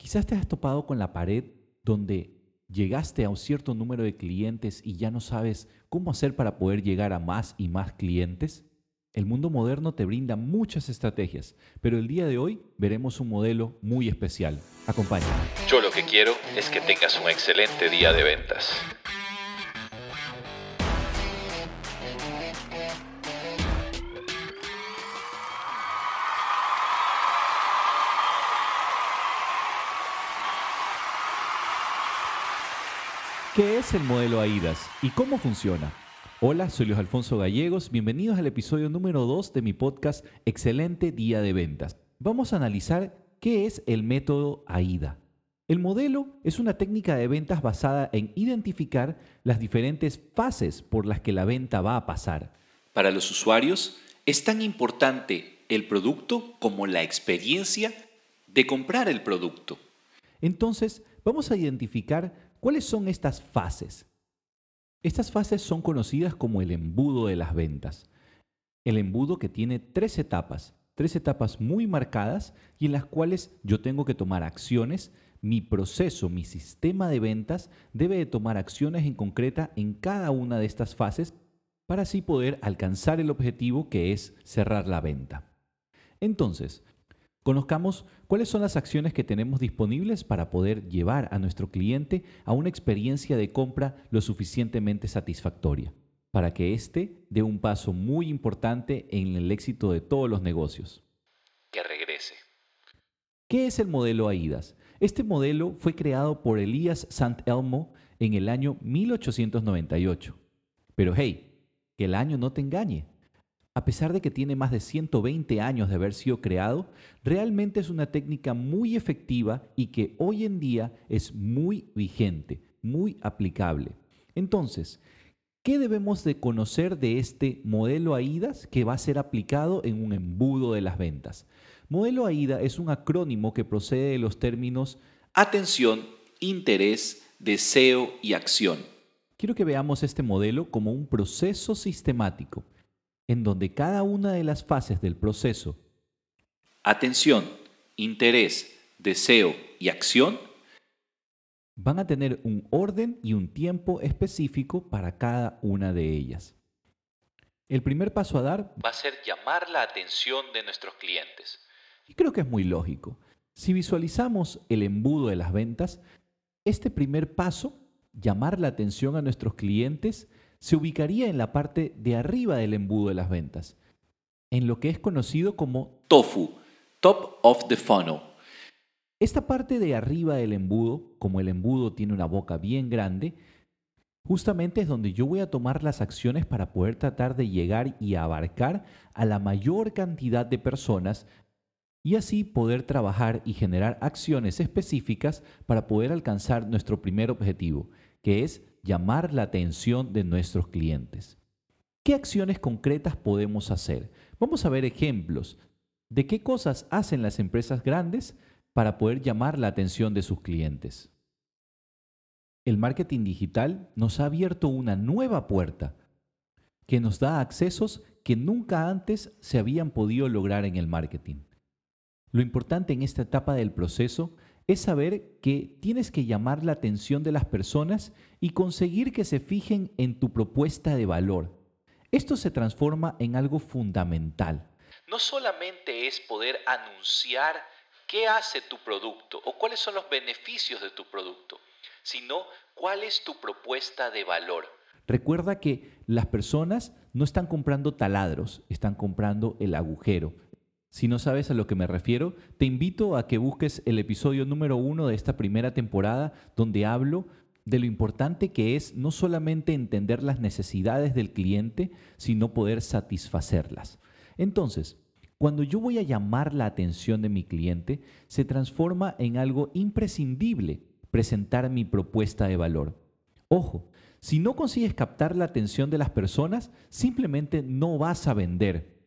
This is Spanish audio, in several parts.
Quizás te has topado con la pared donde llegaste a un cierto número de clientes y ya no sabes cómo hacer para poder llegar a más y más clientes. El mundo moderno te brinda muchas estrategias, pero el día de hoy veremos un modelo muy especial. Acompáñame. Yo lo que quiero es que tengas un excelente día de ventas. ¿Qué es el modelo AIDAS y cómo funciona? Hola, soy Luis Alfonso Gallegos, bienvenidos al episodio número 2 de mi podcast Excelente Día de Ventas. Vamos a analizar qué es el método AIDA. El modelo es una técnica de ventas basada en identificar las diferentes fases por las que la venta va a pasar. Para los usuarios es tan importante el producto como la experiencia de comprar el producto. Entonces, vamos a identificar ¿Cuáles son estas fases? Estas fases son conocidas como el embudo de las ventas. El embudo que tiene tres etapas, tres etapas muy marcadas y en las cuales yo tengo que tomar acciones. Mi proceso, mi sistema de ventas debe de tomar acciones en concreta en cada una de estas fases para así poder alcanzar el objetivo que es cerrar la venta. Entonces, Conozcamos cuáles son las acciones que tenemos disponibles para poder llevar a nuestro cliente a una experiencia de compra lo suficientemente satisfactoria, para que éste dé un paso muy importante en el éxito de todos los negocios. Que regrese. ¿Qué es el modelo AIDAS? Este modelo fue creado por Elías Sant Elmo en el año 1898. Pero hey, que el año no te engañe a pesar de que tiene más de 120 años de haber sido creado, realmente es una técnica muy efectiva y que hoy en día es muy vigente, muy aplicable. Entonces, ¿qué debemos de conocer de este modelo AIDAS que va a ser aplicado en un embudo de las ventas? Modelo AIDA es un acrónimo que procede de los términos atención, interés, deseo y acción. Quiero que veamos este modelo como un proceso sistemático en donde cada una de las fases del proceso, atención, interés, deseo y acción, van a tener un orden y un tiempo específico para cada una de ellas. El primer paso a dar va a ser llamar la atención de nuestros clientes. Y creo que es muy lógico. Si visualizamos el embudo de las ventas, este primer paso, llamar la atención a nuestros clientes, se ubicaría en la parte de arriba del embudo de las ventas, en lo que es conocido como TOFU, Top of the Funnel. Esta parte de arriba del embudo, como el embudo tiene una boca bien grande, justamente es donde yo voy a tomar las acciones para poder tratar de llegar y abarcar a la mayor cantidad de personas y así poder trabajar y generar acciones específicas para poder alcanzar nuestro primer objetivo, que es llamar la atención de nuestros clientes. ¿Qué acciones concretas podemos hacer? Vamos a ver ejemplos de qué cosas hacen las empresas grandes para poder llamar la atención de sus clientes. El marketing digital nos ha abierto una nueva puerta que nos da accesos que nunca antes se habían podido lograr en el marketing. Lo importante en esta etapa del proceso es saber que tienes que llamar la atención de las personas y conseguir que se fijen en tu propuesta de valor. Esto se transforma en algo fundamental. No solamente es poder anunciar qué hace tu producto o cuáles son los beneficios de tu producto, sino cuál es tu propuesta de valor. Recuerda que las personas no están comprando taladros, están comprando el agujero, si no sabes a lo que me refiero, te invito a que busques el episodio número uno de esta primera temporada donde hablo de lo importante que es no solamente entender las necesidades del cliente, sino poder satisfacerlas. Entonces, cuando yo voy a llamar la atención de mi cliente, se transforma en algo imprescindible presentar mi propuesta de valor. Ojo, si no consigues captar la atención de las personas, simplemente no vas a vender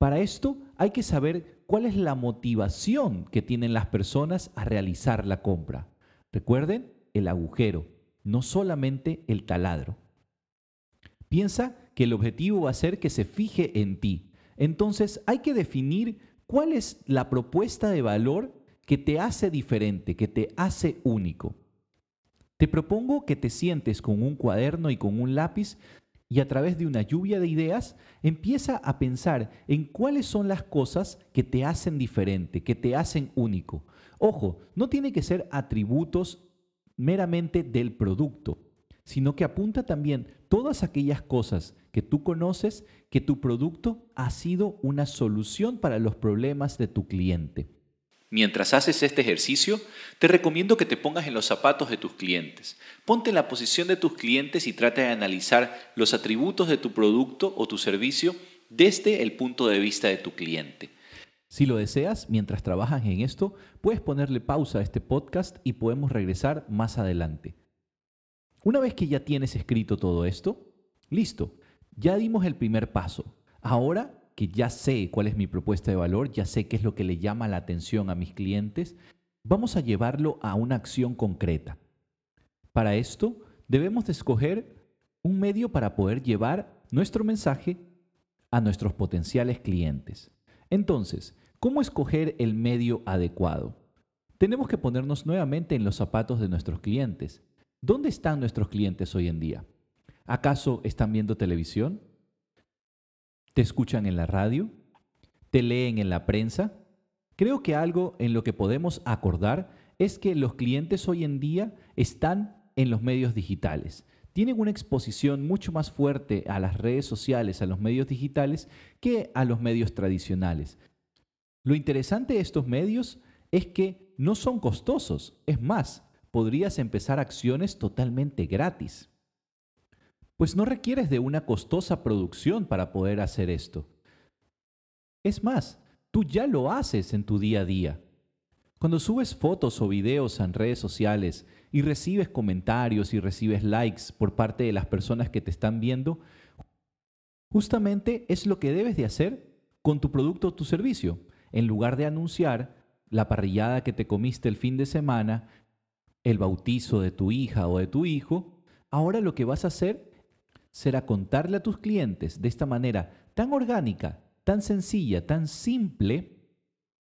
para esto hay que saber cuál es la motivación que tienen las personas a realizar la compra. Recuerden el agujero, no solamente el taladro. Piensa que el objetivo va a ser que se fije en ti. Entonces hay que definir cuál es la propuesta de valor que te hace diferente, que te hace único. Te propongo que te sientes con un cuaderno y con un lápiz y a través de una lluvia de ideas empieza a pensar en cuáles son las cosas que te hacen diferente, que te hacen único. Ojo, no tiene que ser atributos meramente del producto, sino que apunta también todas aquellas cosas que tú conoces que tu producto ha sido una solución para los problemas de tu cliente. Mientras haces este ejercicio, te recomiendo que te pongas en los zapatos de tus clientes. Ponte en la posición de tus clientes y trata de analizar los atributos de tu producto o tu servicio desde el punto de vista de tu cliente. Si lo deseas, mientras trabajas en esto, puedes ponerle pausa a este podcast y podemos regresar más adelante. Una vez que ya tienes escrito todo esto, listo, ya dimos el primer paso. Ahora que ya sé cuál es mi propuesta de valor, ya sé qué es lo que le llama la atención a mis clientes, vamos a llevarlo a una acción concreta. Para esto, debemos de escoger un medio para poder llevar nuestro mensaje a nuestros potenciales clientes. Entonces, ¿cómo escoger el medio adecuado? Tenemos que ponernos nuevamente en los zapatos de nuestros clientes. ¿Dónde están nuestros clientes hoy en día? ¿Acaso están viendo televisión? Te escuchan en la radio, te leen en la prensa. Creo que algo en lo que podemos acordar es que los clientes hoy en día están en los medios digitales. Tienen una exposición mucho más fuerte a las redes sociales, a los medios digitales, que a los medios tradicionales. Lo interesante de estos medios es que no son costosos. Es más, podrías empezar acciones totalmente gratis pues no requieres de una costosa producción para poder hacer esto. Es más, tú ya lo haces en tu día a día. Cuando subes fotos o videos en redes sociales y recibes comentarios y recibes likes por parte de las personas que te están viendo, justamente es lo que debes de hacer con tu producto o tu servicio. En lugar de anunciar la parrillada que te comiste el fin de semana, el bautizo de tu hija o de tu hijo, ahora lo que vas a hacer será contarle a tus clientes de esta manera tan orgánica, tan sencilla, tan simple,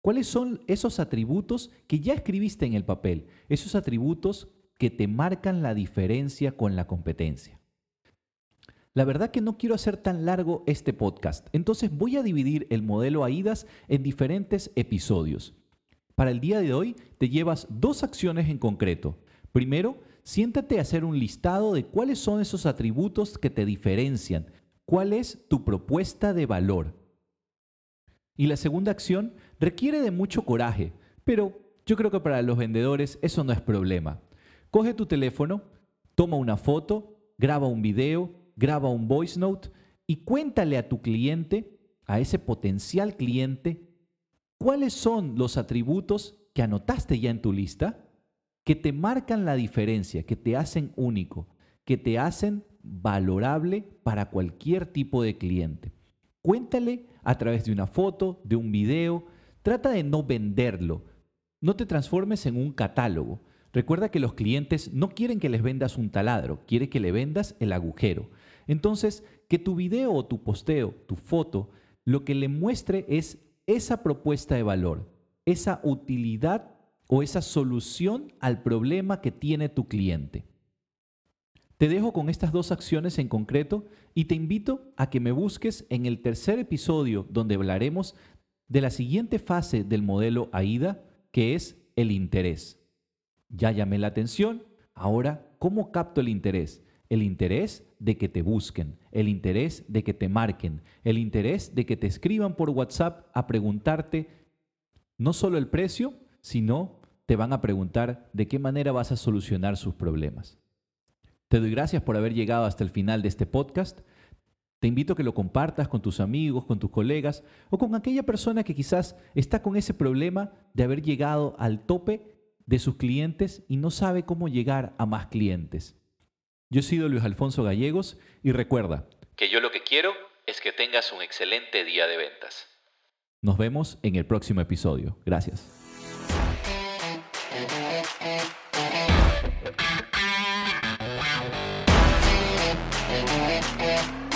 cuáles son esos atributos que ya escribiste en el papel, esos atributos que te marcan la diferencia con la competencia. La verdad que no quiero hacer tan largo este podcast, entonces voy a dividir el modelo AIDAS en diferentes episodios. Para el día de hoy te llevas dos acciones en concreto. Primero, siéntate a hacer un listado de cuáles son esos atributos que te diferencian, cuál es tu propuesta de valor. Y la segunda acción requiere de mucho coraje, pero yo creo que para los vendedores eso no es problema. Coge tu teléfono, toma una foto, graba un video, graba un voice note y cuéntale a tu cliente, a ese potencial cliente, cuáles son los atributos que anotaste ya en tu lista que te marcan la diferencia, que te hacen único, que te hacen valorable para cualquier tipo de cliente. Cuéntale a través de una foto, de un video, trata de no venderlo. No te transformes en un catálogo. Recuerda que los clientes no quieren que les vendas un taladro, quieren que le vendas el agujero. Entonces, que tu video o tu posteo, tu foto, lo que le muestre es esa propuesta de valor, esa utilidad o esa solución al problema que tiene tu cliente. Te dejo con estas dos acciones en concreto y te invito a que me busques en el tercer episodio donde hablaremos de la siguiente fase del modelo AIDA, que es el interés. Ya llamé la atención, ahora, ¿cómo capto el interés? El interés de que te busquen, el interés de que te marquen, el interés de que te escriban por WhatsApp a preguntarte no solo el precio, sino te van a preguntar de qué manera vas a solucionar sus problemas. Te doy gracias por haber llegado hasta el final de este podcast. Te invito a que lo compartas con tus amigos, con tus colegas o con aquella persona que quizás está con ese problema de haber llegado al tope de sus clientes y no sabe cómo llegar a más clientes. Yo he sido Luis Alfonso Gallegos y recuerda que yo lo que quiero es que tengas un excelente día de ventas. Nos vemos en el próximo episodio. Gracias. Thank